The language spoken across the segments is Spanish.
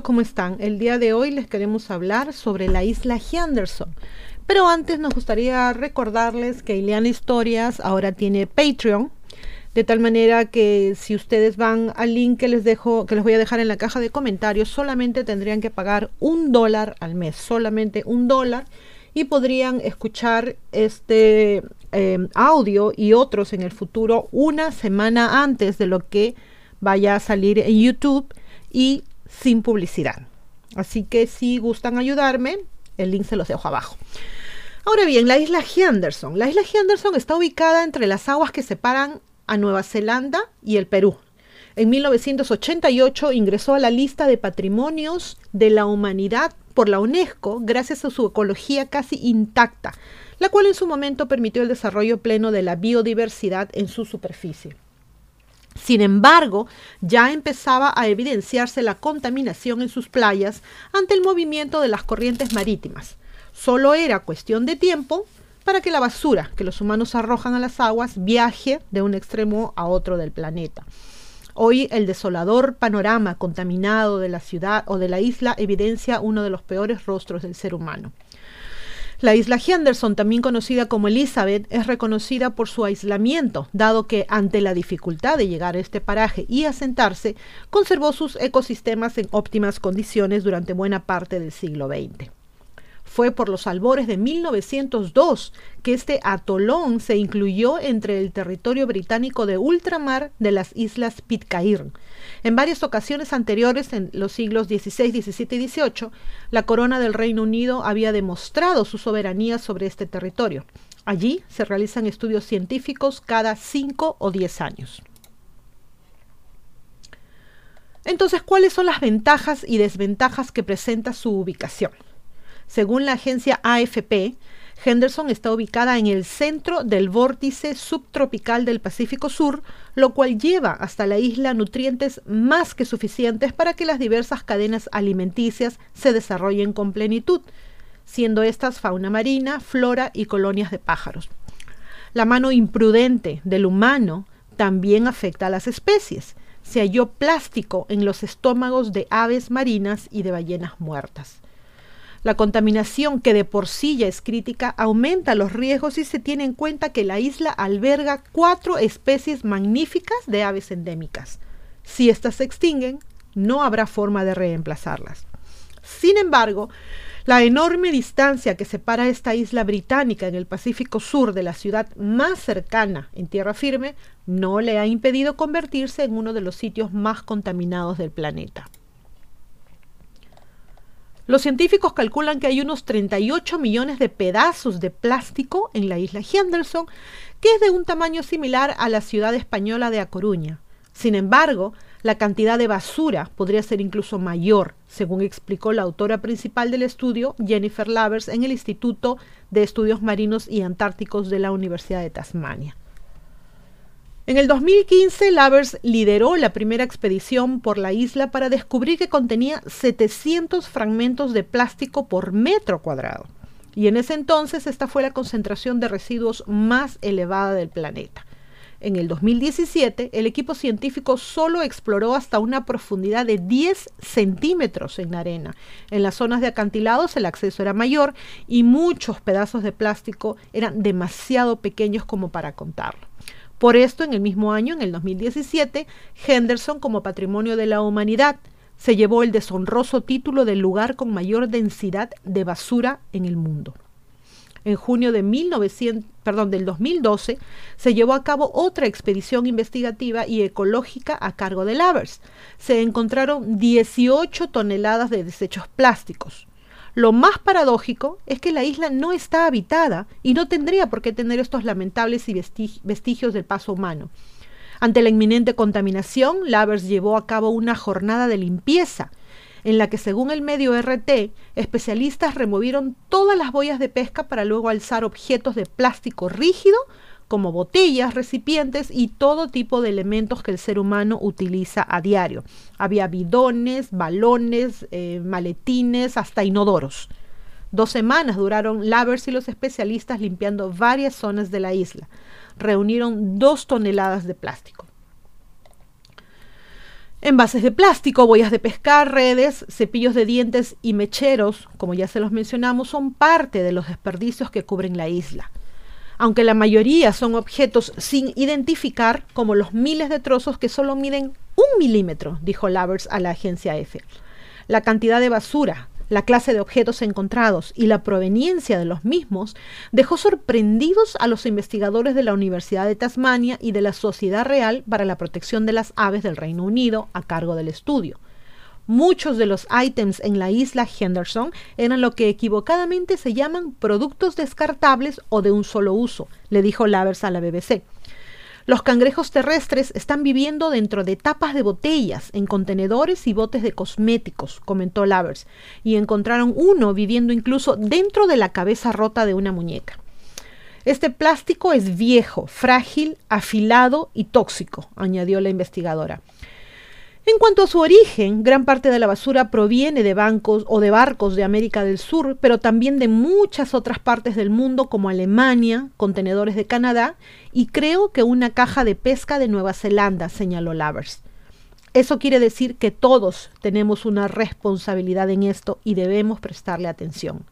¿cómo están? El día de hoy les queremos hablar sobre la isla Henderson. Pero antes nos gustaría recordarles que Ileana Historias ahora tiene Patreon, de tal manera que si ustedes van al link que les dejo, que les voy a dejar en la caja de comentarios, solamente tendrían que pagar un dólar al mes, solamente un dólar, y podrían escuchar este eh, audio y otros en el futuro una semana antes de lo que vaya a salir en YouTube y sin publicidad. Así que si gustan ayudarme, el link se los dejo abajo. Ahora bien, la isla Henderson. La isla Henderson está ubicada entre las aguas que separan a Nueva Zelanda y el Perú. En 1988 ingresó a la lista de patrimonios de la humanidad por la UNESCO gracias a su ecología casi intacta, la cual en su momento permitió el desarrollo pleno de la biodiversidad en su superficie. Sin embargo, ya empezaba a evidenciarse la contaminación en sus playas ante el movimiento de las corrientes marítimas. Solo era cuestión de tiempo para que la basura que los humanos arrojan a las aguas viaje de un extremo a otro del planeta. Hoy el desolador panorama contaminado de la ciudad o de la isla evidencia uno de los peores rostros del ser humano. La isla Henderson, también conocida como Elizabeth, es reconocida por su aislamiento, dado que ante la dificultad de llegar a este paraje y asentarse, conservó sus ecosistemas en óptimas condiciones durante buena parte del siglo XX. Fue por los albores de 1902 que este atolón se incluyó entre el territorio británico de ultramar de las islas Pitcairn. En varias ocasiones anteriores, en los siglos XVI, XVII y XVIII, la corona del Reino Unido había demostrado su soberanía sobre este territorio. Allí se realizan estudios científicos cada cinco o diez años. Entonces, ¿cuáles son las ventajas y desventajas que presenta su ubicación? Según la agencia AFP, Henderson está ubicada en el centro del vórtice subtropical del Pacífico Sur, lo cual lleva hasta la isla nutrientes más que suficientes para que las diversas cadenas alimenticias se desarrollen con plenitud, siendo estas fauna marina, flora y colonias de pájaros. La mano imprudente del humano también afecta a las especies. Se halló plástico en los estómagos de aves marinas y de ballenas muertas. La contaminación, que de por sí ya es crítica, aumenta los riesgos y se tiene en cuenta que la isla alberga cuatro especies magníficas de aves endémicas. Si éstas se extinguen, no habrá forma de reemplazarlas. Sin embargo, la enorme distancia que separa esta isla británica en el Pacífico Sur de la ciudad más cercana en tierra firme no le ha impedido convertirse en uno de los sitios más contaminados del planeta. Los científicos calculan que hay unos 38 millones de pedazos de plástico en la isla Henderson, que es de un tamaño similar a la ciudad española de A Coruña. Sin embargo, la cantidad de basura podría ser incluso mayor, según explicó la autora principal del estudio, Jennifer Lavers, en el Instituto de Estudios Marinos y Antárticos de la Universidad de Tasmania. En el 2015, Lavers lideró la primera expedición por la isla para descubrir que contenía 700 fragmentos de plástico por metro cuadrado. Y en ese entonces esta fue la concentración de residuos más elevada del planeta. En el 2017, el equipo científico solo exploró hasta una profundidad de 10 centímetros en la arena. En las zonas de acantilados el acceso era mayor y muchos pedazos de plástico eran demasiado pequeños como para contarlo. Por esto, en el mismo año, en el 2017, Henderson, como Patrimonio de la Humanidad, se llevó el deshonroso título del lugar con mayor densidad de basura en el mundo. En junio de 1900, perdón, del 2012 se llevó a cabo otra expedición investigativa y ecológica a cargo de Lavers. Se encontraron 18 toneladas de desechos plásticos, lo más paradójico es que la isla no está habitada y no tendría por qué tener estos lamentables vestigios del paso humano. Ante la inminente contaminación, Lavers llevó a cabo una jornada de limpieza, en la que según el medio RT, especialistas removieron todas las boyas de pesca para luego alzar objetos de plástico rígido como botellas, recipientes y todo tipo de elementos que el ser humano utiliza a diario. Había bidones, balones, eh, maletines, hasta inodoros. Dos semanas duraron Lavers y los especialistas limpiando varias zonas de la isla. Reunieron dos toneladas de plástico. Envases de plástico, boyas de pescar, redes, cepillos de dientes y mecheros, como ya se los mencionamos, son parte de los desperdicios que cubren la isla. Aunque la mayoría son objetos sin identificar, como los miles de trozos que solo miden un milímetro, dijo Lavers a la agencia EFE. La cantidad de basura, la clase de objetos encontrados y la proveniencia de los mismos dejó sorprendidos a los investigadores de la Universidad de Tasmania y de la Sociedad Real para la Protección de las Aves del Reino Unido a cargo del estudio. Muchos de los ítems en la isla Henderson eran lo que equivocadamente se llaman productos descartables o de un solo uso, le dijo Lavers a la BBC. Los cangrejos terrestres están viviendo dentro de tapas de botellas, en contenedores y botes de cosméticos, comentó Lavers, y encontraron uno viviendo incluso dentro de la cabeza rota de una muñeca. Este plástico es viejo, frágil, afilado y tóxico, añadió la investigadora. En cuanto a su origen, gran parte de la basura proviene de bancos o de barcos de América del Sur, pero también de muchas otras partes del mundo como Alemania, contenedores de Canadá y creo que una caja de pesca de Nueva Zelanda, señaló Lavers. Eso quiere decir que todos tenemos una responsabilidad en esto y debemos prestarle atención.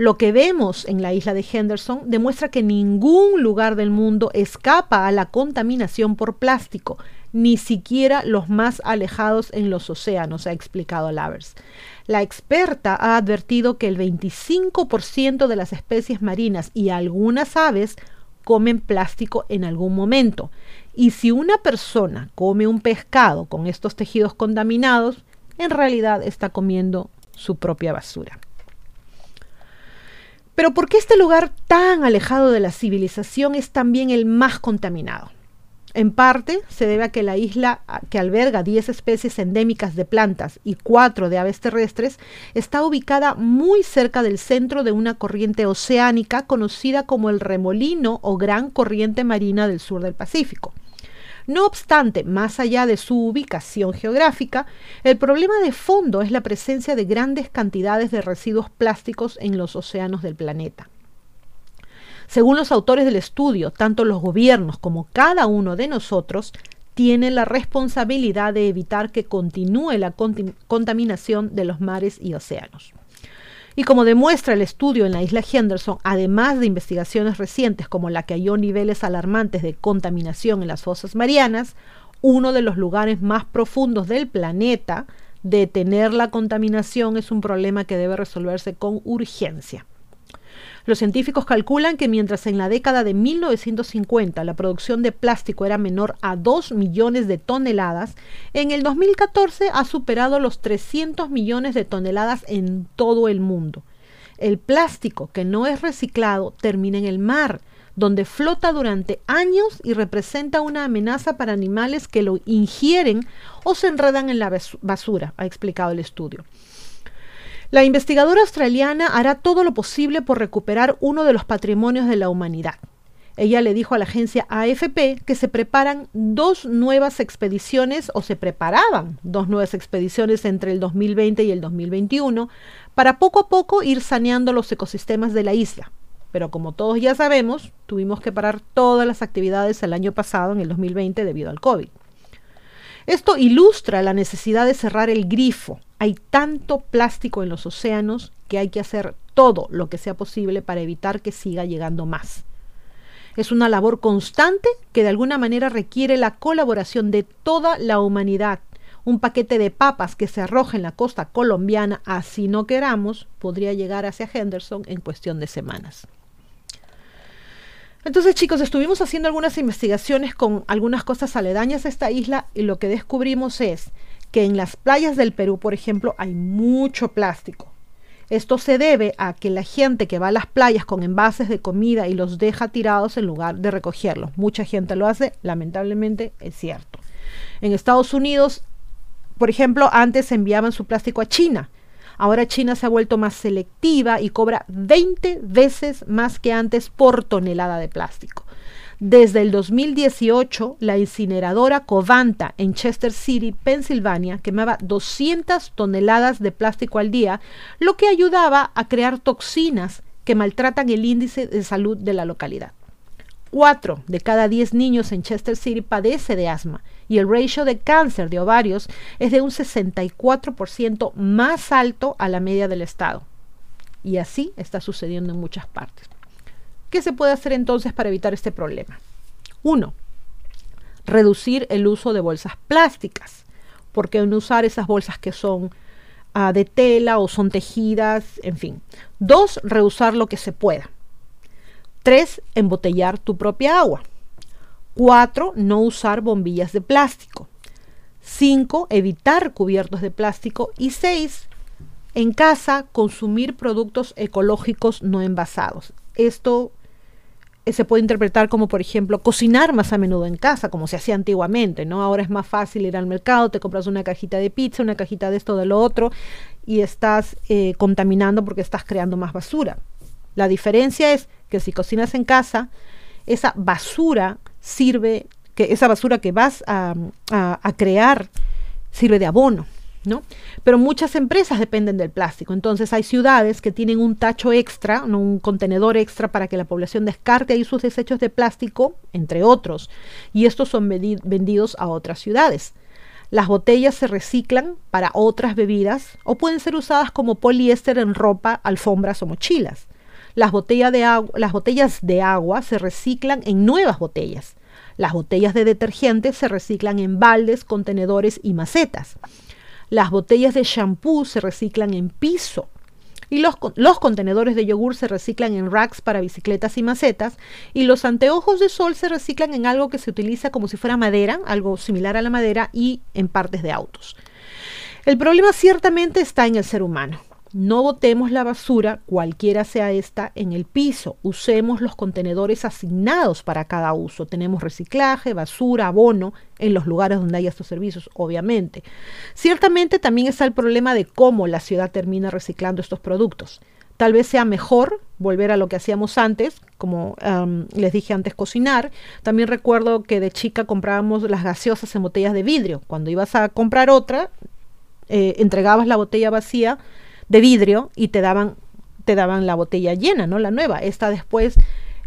Lo que vemos en la isla de Henderson demuestra que ningún lugar del mundo escapa a la contaminación por plástico, ni siquiera los más alejados en los océanos, ha explicado Lavers. La experta ha advertido que el 25% de las especies marinas y algunas aves comen plástico en algún momento. Y si una persona come un pescado con estos tejidos contaminados, en realidad está comiendo su propia basura. Pero ¿por qué este lugar tan alejado de la civilización es también el más contaminado? En parte se debe a que la isla, que alberga 10 especies endémicas de plantas y 4 de aves terrestres, está ubicada muy cerca del centro de una corriente oceánica conocida como el remolino o gran corriente marina del sur del Pacífico. No obstante, más allá de su ubicación geográfica, el problema de fondo es la presencia de grandes cantidades de residuos plásticos en los océanos del planeta. Según los autores del estudio, tanto los gobiernos como cada uno de nosotros tiene la responsabilidad de evitar que continúe la contaminación de los mares y océanos. Y como demuestra el estudio en la isla Henderson, además de investigaciones recientes como la que halló niveles alarmantes de contaminación en las fosas marianas, uno de los lugares más profundos del planeta, detener la contaminación es un problema que debe resolverse con urgencia. Los científicos calculan que mientras en la década de 1950 la producción de plástico era menor a 2 millones de toneladas, en el 2014 ha superado los 300 millones de toneladas en todo el mundo. El plástico que no es reciclado termina en el mar, donde flota durante años y representa una amenaza para animales que lo ingieren o se enredan en la basura, ha explicado el estudio. La investigadora australiana hará todo lo posible por recuperar uno de los patrimonios de la humanidad. Ella le dijo a la agencia AFP que se preparan dos nuevas expediciones o se preparaban dos nuevas expediciones entre el 2020 y el 2021 para poco a poco ir saneando los ecosistemas de la isla. Pero como todos ya sabemos, tuvimos que parar todas las actividades el año pasado, en el 2020, debido al COVID. Esto ilustra la necesidad de cerrar el grifo. Hay tanto plástico en los océanos que hay que hacer todo lo que sea posible para evitar que siga llegando más. Es una labor constante que de alguna manera requiere la colaboración de toda la humanidad. Un paquete de papas que se arroja en la costa colombiana, así no queramos, podría llegar hacia Henderson en cuestión de semanas. Entonces, chicos, estuvimos haciendo algunas investigaciones con algunas cosas aledañas a esta isla y lo que descubrimos es que en las playas del Perú, por ejemplo, hay mucho plástico. Esto se debe a que la gente que va a las playas con envases de comida y los deja tirados en lugar de recogerlos. Mucha gente lo hace, lamentablemente es cierto. En Estados Unidos, por ejemplo, antes enviaban su plástico a China Ahora China se ha vuelto más selectiva y cobra 20 veces más que antes por tonelada de plástico. Desde el 2018, la incineradora Covanta en Chester City, Pensilvania, quemaba 200 toneladas de plástico al día, lo que ayudaba a crear toxinas que maltratan el índice de salud de la localidad. Cuatro de cada diez niños en Chester City padece de asma y el ratio de cáncer de ovarios es de un 64% más alto a la media del estado. Y así está sucediendo en muchas partes. ¿Qué se puede hacer entonces para evitar este problema? Uno, reducir el uso de bolsas plásticas. porque no usar esas bolsas que son ah, de tela o son tejidas? En fin. Dos, reusar lo que se pueda. Tres, embotellar tu propia agua. Cuatro, no usar bombillas de plástico. Cinco, evitar cubiertos de plástico. Y seis, en casa consumir productos ecológicos no envasados. Esto se puede interpretar como, por ejemplo, cocinar más a menudo en casa, como se hacía antiguamente, ¿no? Ahora es más fácil ir al mercado, te compras una cajita de pizza, una cajita de esto, de lo otro, y estás eh, contaminando porque estás creando más basura. La diferencia es que si cocinas en casa, esa basura sirve, que esa basura que vas a, a crear sirve de abono. ¿No? Pero muchas empresas dependen del plástico. Entonces hay ciudades que tienen un tacho extra, un contenedor extra para que la población descarte ahí sus desechos de plástico, entre otros. Y estos son vendidos a otras ciudades. Las botellas se reciclan para otras bebidas o pueden ser usadas como poliéster en ropa, alfombras o mochilas. Las, de las botellas de agua se reciclan en nuevas botellas. Las botellas de detergente se reciclan en baldes, contenedores y macetas. Las botellas de shampoo se reciclan en piso. Y los, los, contenedores de yogur se reciclan en racks para bicicletas y macetas. Y los anteojos de sol se reciclan en algo que se utiliza como si fuera madera, algo similar a la madera, y en partes de autos. El problema ciertamente está en el ser humano. No botemos la basura, cualquiera sea esta, en el piso. Usemos los contenedores asignados para cada uso. Tenemos reciclaje, basura, abono en los lugares donde hay estos servicios, obviamente. Ciertamente también está el problema de cómo la ciudad termina reciclando estos productos. Tal vez sea mejor volver a lo que hacíamos antes, como les dije antes, cocinar. También recuerdo que de chica comprábamos las gaseosas en botellas de vidrio. Cuando ibas a comprar otra, eh, entregabas la botella vacía de vidrio y te daban, te daban la botella llena, ¿no? La nueva. Esta después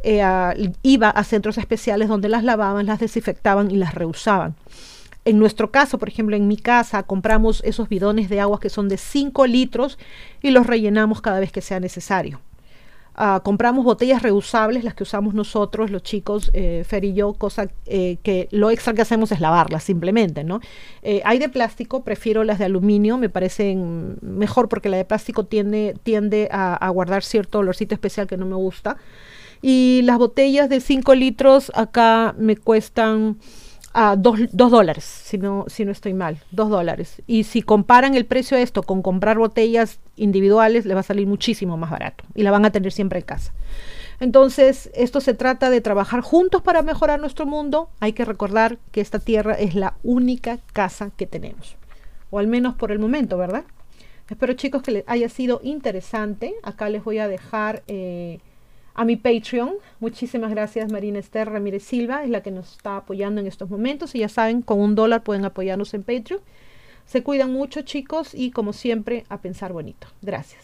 eh, iba a centros especiales donde las lavaban, las desinfectaban y las reusaban. En nuestro caso, por ejemplo, en mi casa compramos esos bidones de agua que son de 5 litros y los rellenamos cada vez que sea necesario. Ah, compramos botellas reusables, las que usamos nosotros, los chicos, eh, Fer y yo, cosa eh, que lo extra que hacemos es lavarlas simplemente, ¿no? Eh, hay de plástico, prefiero las de aluminio, me parecen mejor porque la de plástico tiende, tiende a, a guardar cierto olorcito especial que no me gusta. Y las botellas de 5 litros acá me cuestan a dos, dólares, si no, si no estoy mal, dos dólares. Y si comparan el precio de esto con comprar botellas individuales, le va a salir muchísimo más barato y la van a tener siempre en casa. Entonces, esto se trata de trabajar juntos para mejorar nuestro mundo. Hay que recordar que esta tierra es la única casa que tenemos, o al menos por el momento, ¿verdad? Espero chicos que les haya sido interesante. Acá les voy a dejar... Eh, a mi Patreon. Muchísimas gracias Marina Esther Ramírez Silva, es la que nos está apoyando en estos momentos. Y ya saben, con un dólar pueden apoyarnos en Patreon. Se cuidan mucho chicos y como siempre, a pensar bonito. Gracias.